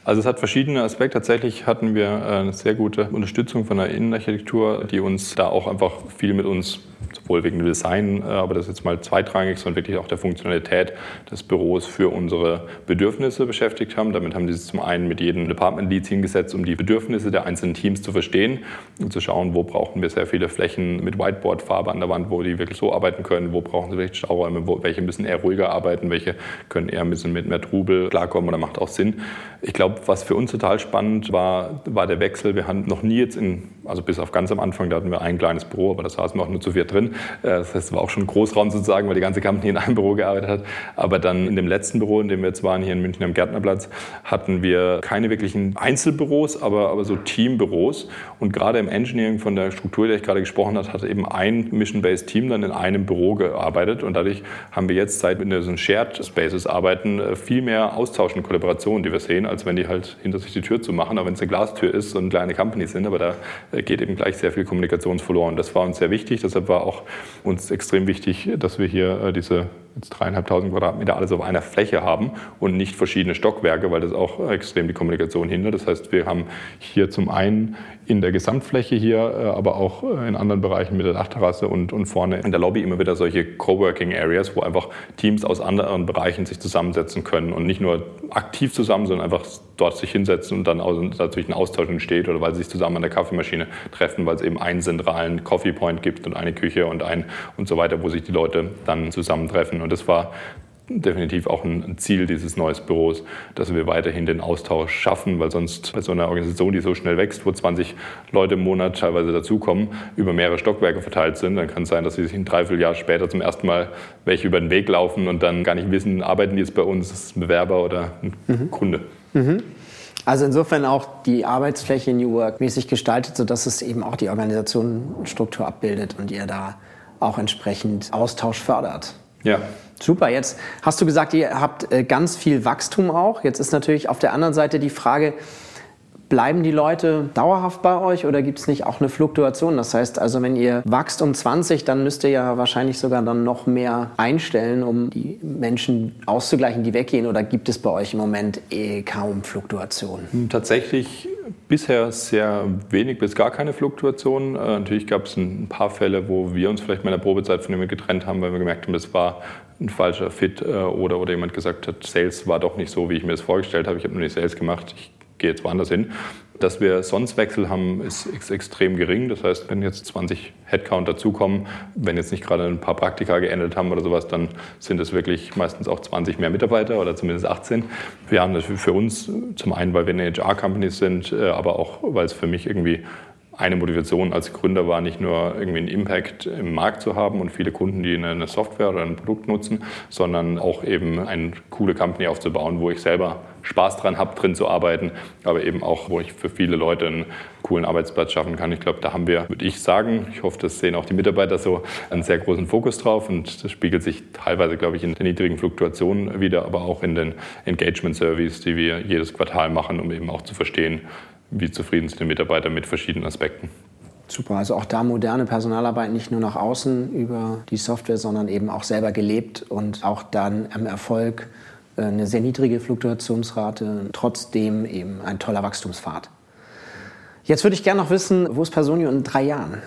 Also es hat verschiedene Aspekte. Tatsächlich hatten wir äh, eine sehr gute Unterstützung von der Innenarchitektur, die uns da auch einfach viel mit uns sowohl wegen dem Design, äh, aber das ist jetzt mal zweitrangig, sondern wirklich auch der Funktionalität des Büros für unsere Bedürfnisse beschäftigt haben. Damit haben sie sich zum einen mit jedem Department Lead hingesetzt, um die Bedürfnisse der einzelnen Teams zu verstehen und zu schauen, wo brauchen wir sehr viele Flächen mit Whiteboard-Farbe an der Wand, wo die wirklich so arbeiten können, wo brauchen sie vielleicht Stauräume, wo, welche müssen eher ruhiger arbeiten, welche können eher ein bisschen mit mehr Trubel klarkommen oder macht auch Sinn. Ich glaube, was für uns total spannend war, war der Wechsel. Wir haben noch nie jetzt in, also bis auf ganz am Anfang, da hatten wir ein kleines Büro, aber da saßen wir auch nur zu viert drin. Äh, das heißt, war auch schon Großraum sozusagen, weil die ganze Company in einem Büro gearbeitet hat. Aber dann in dem letzten Büro, in dem wir jetzt waren, hier in München am Gärtnerplatz, hatten wir keine wirklichen Einzelbüros, aber, aber so Teambüros. Und gerade im Engineering von der Struktur, der ich gerade gesprochen habe, hat eben ein Mission-Based Team dann in einem Büro gearbeitet. Und dadurch haben wir jetzt, seit wir in diesen Shared Spaces arbeiten, äh, viel mehr Austausch und Kollaboration, die wir sehen, als wenn die halt hinter sich die Tür zu machen, auch wenn es eine Glastür ist und kleine Companies sind. Aber da äh, geht eben gleich sehr viel Kommunikation verloren. Das war uns sehr wichtig. Deshalb war auch uns extrem wichtig, dass wir hier äh, diese jetzt dreieinhalbtausend Quadratmeter alles auf einer Fläche haben und nicht verschiedene Stockwerke, weil das auch extrem die Kommunikation hindert. Das heißt, wir haben hier zum einen in der Gesamtfläche hier, äh, aber auch äh, in anderen Bereichen mit der Dachterrasse und, und vorne in der Lobby immer wieder solche Coworking Areas, wo einfach Teams aus anderen Bereichen sich zusammensetzen können und nicht nur aktiv zusammen, sondern einfach dort sich hinsetzen und dann natürlich ein Austausch entsteht oder weil sie sich zusammen an der Kaffeemaschine treffen, weil es eben einen zentralen Coffee Point gibt und eine Küche und ein und so weiter, wo sich die Leute dann zusammentreffen. Und das war definitiv auch ein Ziel dieses neuen Büros, dass wir weiterhin den Austausch schaffen, weil sonst bei so einer Organisation, die so schnell wächst, wo 20 Leute im Monat teilweise dazukommen, über mehrere Stockwerke verteilt sind, dann kann es sein, dass sie sich ein Dreivierteljahr später zum ersten Mal welche über den Weg laufen und dann gar nicht wissen, arbeiten die jetzt bei uns, ist ein Bewerber oder ein mhm. Kunde. Mhm. Also insofern auch die Arbeitsfläche New Work mäßig gestaltet, sodass es eben auch die Organisationsstruktur abbildet und ihr da auch entsprechend Austausch fördert. Ja. Super, jetzt hast du gesagt, ihr habt äh, ganz viel Wachstum auch. Jetzt ist natürlich auf der anderen Seite die Frage, Bleiben die Leute dauerhaft bei euch oder gibt es nicht auch eine Fluktuation? Das heißt also, wenn ihr wächst um 20, dann müsst ihr ja wahrscheinlich sogar dann noch mehr einstellen, um die Menschen auszugleichen, die weggehen. Oder gibt es bei euch im Moment eh kaum Fluktuation? Hm, tatsächlich bisher sehr wenig bis gar keine Fluktuation. Äh, natürlich gab es ein paar Fälle, wo wir uns vielleicht mal in der Probezeit von jemandem getrennt haben, weil wir gemerkt haben, das war ein falscher Fit äh, oder, oder jemand gesagt hat, Sales war doch nicht so, wie ich mir das vorgestellt habe. Ich habe nur nicht Sales gemacht. Ich gehe jetzt woanders hin. Dass wir sonst Wechsel haben, ist extrem gering. Das heißt, wenn jetzt 20 Headcount dazukommen, wenn jetzt nicht gerade ein paar Praktika geendet haben oder sowas, dann sind es wirklich meistens auch 20 mehr Mitarbeiter oder zumindest 18. Wir haben das für uns zum einen, weil wir eine HR-Company sind, äh, aber auch, weil es für mich irgendwie eine Motivation als Gründer war, nicht nur irgendwie einen Impact im Markt zu haben und viele Kunden, die eine Software oder ein Produkt nutzen, sondern auch eben eine coole Company aufzubauen, wo ich selber Spaß dran habe, drin zu arbeiten, aber eben auch, wo ich für viele Leute einen coolen Arbeitsplatz schaffen kann. Ich glaube, da haben wir, würde ich sagen, ich hoffe, das sehen auch die Mitarbeiter so, einen sehr großen Fokus drauf und das spiegelt sich teilweise, glaube ich, in den niedrigen Fluktuationen wieder, aber auch in den Engagement-Surveys, die wir jedes Quartal machen, um eben auch zu verstehen, wie zufrieden sind die Mitarbeiter mit verschiedenen Aspekten. Super, also auch da moderne Personalarbeit nicht nur nach außen über die Software, sondern eben auch selber gelebt und auch dann am Erfolg äh, eine sehr niedrige Fluktuationsrate, trotzdem eben ein toller Wachstumspfad. Jetzt würde ich gerne noch wissen, wo ist Personio in drei Jahren?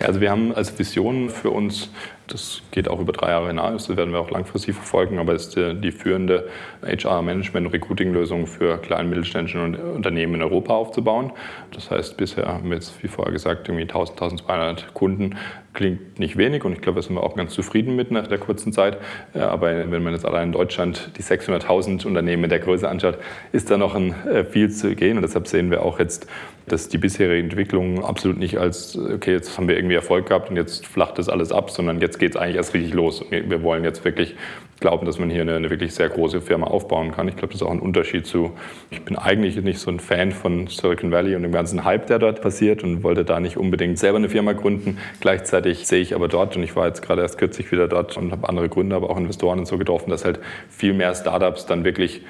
Ja, also wir haben als Vision für uns das geht auch über drei Jahre hinaus, das werden wir auch langfristig verfolgen, aber ist die führende HR-Management- und Recruiting-Lösung für kleine und mittelständische Unternehmen in Europa aufzubauen. Das heißt, bisher haben wir jetzt, wie vorher gesagt, irgendwie 1000, 1200 Kunden. Klingt nicht wenig und ich glaube, da sind wir auch ganz zufrieden mit nach der kurzen Zeit. Aber wenn man jetzt allein in Deutschland die 600.000 Unternehmen der Größe anschaut, ist da noch ein, äh, viel zu gehen. Und deshalb sehen wir auch jetzt, dass die bisherige Entwicklung absolut nicht als, okay, jetzt haben wir irgendwie Erfolg gehabt und jetzt flacht das alles ab, sondern jetzt geht es eigentlich erst richtig los. Wir wollen jetzt wirklich glauben, dass man hier eine, eine wirklich sehr große Firma aufbauen kann. Ich glaube, das ist auch ein Unterschied zu, ich bin eigentlich nicht so ein Fan von Silicon Valley und dem ganzen Hype, der dort passiert und wollte da nicht unbedingt selber eine Firma gründen. Gleichzeitig sehe ich aber dort, und ich war jetzt gerade erst kürzlich wieder dort und habe andere Gründer, aber auch Investoren und so getroffen, dass halt viel mehr Startups dann wirklich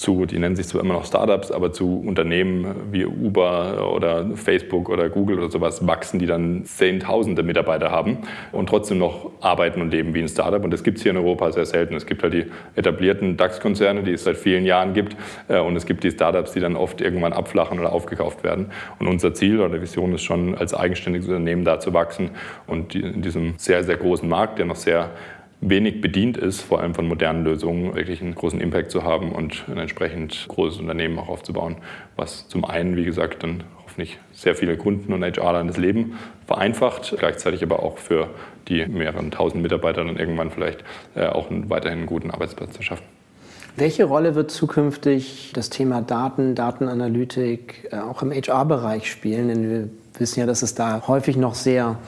zu, die nennen sich zwar immer noch Startups, aber zu Unternehmen wie Uber oder Facebook oder Google oder sowas wachsen, die dann Zehntausende Mitarbeiter haben und trotzdem noch arbeiten und leben wie ein Startup. Und das gibt es hier in Europa sehr selten. Es gibt halt die etablierten DAX-Konzerne, die es seit vielen Jahren gibt. Äh, und es gibt die Startups, die dann oft irgendwann abflachen oder aufgekauft werden. Und unser Ziel oder Vision ist schon, als eigenständiges Unternehmen da zu wachsen und in diesem sehr, sehr großen Markt, der noch sehr wenig bedient ist, vor allem von modernen Lösungen, wirklich einen großen Impact zu haben und ein entsprechend großes Unternehmen auch aufzubauen, was zum einen, wie gesagt, dann hoffentlich sehr viele Kunden und HRler das Leben vereinfacht, gleichzeitig aber auch für die mehreren tausend Mitarbeiter dann irgendwann vielleicht äh, auch einen, weiterhin guten Arbeitsplatz zu schaffen. Welche Rolle wird zukünftig das Thema Daten, Datenanalytik äh, auch im HR-Bereich spielen? Denn wir wissen ja, dass es da häufig noch sehr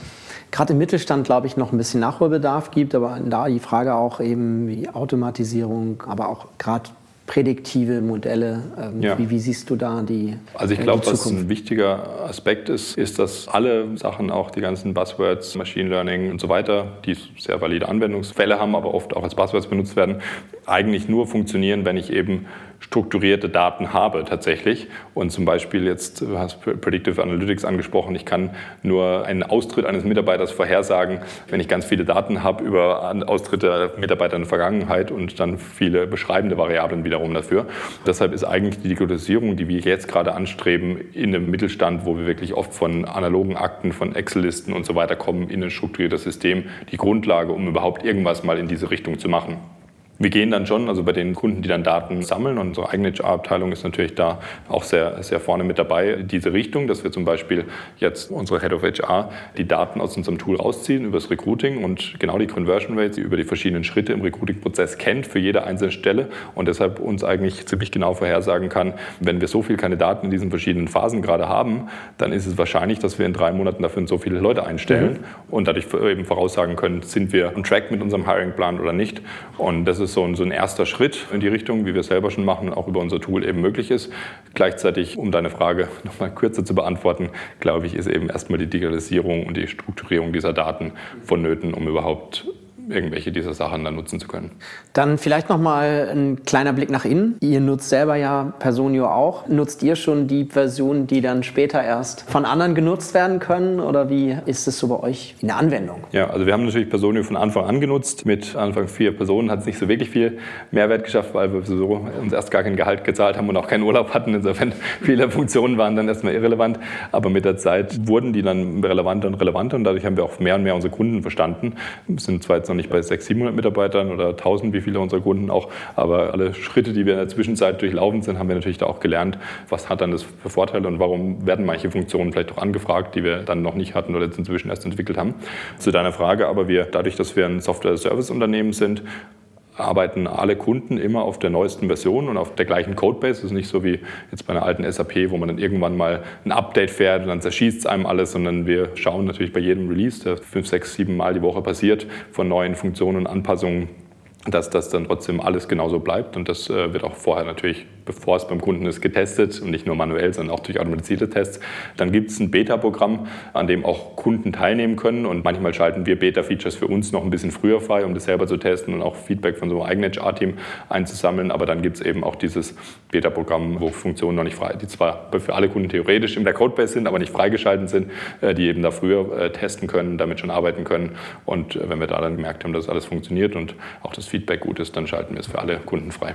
gerade im Mittelstand, glaube ich, noch ein bisschen Nachholbedarf gibt, aber da die Frage auch eben wie Automatisierung, aber auch gerade prädiktive Modelle. Ähm, ja. wie, wie, siehst du da die Also ich äh, glaube, was ein wichtiger Aspekt ist, ist, dass alle Sachen, auch die ganzen Buzzwords, Machine Learning und so weiter, die sehr valide Anwendungsfälle haben, aber oft auch als Buzzwords benutzt werden, eigentlich nur funktionieren, wenn ich eben strukturierte Daten habe tatsächlich. Und zum Beispiel jetzt, du hast Predictive Analytics angesprochen, ich kann nur einen Austritt eines Mitarbeiters vorhersagen, wenn ich ganz viele Daten habe über Austritte der Mitarbeiter in der Vergangenheit und dann viele beschreibende Variablen wiederum dafür. Deshalb ist eigentlich die Digitalisierung, die wir jetzt gerade anstreben, in einem Mittelstand, wo wir wirklich oft von analogen Akten, von Excel-Listen und so weiter kommen, in ein strukturiertes System, die Grundlage, um überhaupt irgendwas mal in diese Richtung zu machen. Wir gehen dann schon, also bei den Kunden, die dann Daten sammeln, und unsere eigene HR-Abteilung ist natürlich da auch sehr, sehr vorne mit dabei, diese Richtung, dass wir zum Beispiel jetzt unsere Head of HR die Daten aus unserem Tool rausziehen über das Recruiting und genau die Conversion Rates über die verschiedenen Schritte im Recruiting-Prozess kennt für jede einzelne Stelle und deshalb uns eigentlich ziemlich genau vorhersagen kann, wenn wir so viel keine Daten in diesen verschiedenen Phasen gerade haben, dann ist es wahrscheinlich, dass wir in drei Monaten dafür so viele Leute einstellen mhm. und dadurch eben voraussagen können, sind wir on track mit unserem Hiring-Plan oder nicht. Und das ist ist so ein, so ein erster Schritt in die Richtung, wie wir es selber schon machen, auch über unser Tool eben möglich ist. Gleichzeitig, um deine Frage nochmal kürzer zu beantworten, glaube ich, ist eben erstmal die Digitalisierung und die Strukturierung dieser Daten vonnöten, um überhaupt irgendwelche dieser Sachen dann nutzen zu können. Dann vielleicht nochmal ein kleiner Blick nach innen. Ihr nutzt selber ja Personio auch. Nutzt ihr schon die Versionen, die dann später erst von anderen genutzt werden können? Oder wie ist es so bei euch in der Anwendung? Ja, also wir haben natürlich Personio von Anfang an genutzt. Mit Anfang vier Personen hat es nicht so wirklich viel Mehrwert geschafft, weil wir so uns erst gar kein Gehalt gezahlt haben und auch keinen Urlaub hatten. Insofern viele Funktionen waren dann erstmal irrelevant. Aber mit der Zeit wurden die dann relevanter und relevanter und dadurch haben wir auch mehr und mehr unsere Kunden verstanden. Wir sind zwar jetzt noch nicht bei 600, 700 Mitarbeitern oder 1000, wie viele unserer Kunden auch, aber alle Schritte, die wir in der Zwischenzeit durchlaufen sind, haben wir natürlich da auch gelernt, was hat dann das für Vorteile und warum werden manche Funktionen vielleicht auch angefragt, die wir dann noch nicht hatten oder jetzt inzwischen erst entwickelt haben. Zu deiner Frage, aber wir, dadurch, dass wir ein Software-Service-Unternehmen sind, arbeiten alle Kunden immer auf der neuesten Version und auf der gleichen Codebase. Das ist nicht so wie jetzt bei einer alten SAP, wo man dann irgendwann mal ein Update fährt und dann zerschießt es einem alles, sondern wir schauen natürlich bei jedem Release, der fünf, sechs, sieben Mal die Woche passiert, von neuen Funktionen und Anpassungen, dass das dann trotzdem alles genauso bleibt. Und das äh, wird auch vorher natürlich bevor es beim Kunden ist, getestet und nicht nur manuell, sondern auch durch automatisierte Tests. Dann gibt es ein Beta-Programm, an dem auch Kunden teilnehmen können und manchmal schalten wir Beta-Features für uns noch ein bisschen früher frei, um das selber zu testen und auch Feedback von so einem eigenen HR-Team einzusammeln. Aber dann gibt es eben auch dieses Beta-Programm, wo Funktionen noch nicht frei, die zwar für alle Kunden theoretisch in der Codebase sind, aber nicht freigeschalten sind, äh, die eben da früher äh, testen können, damit schon arbeiten können. Und äh, wenn wir da dann gemerkt haben, dass alles funktioniert und auch das Feedback gut ist, dann schalten wir es für alle Kunden frei.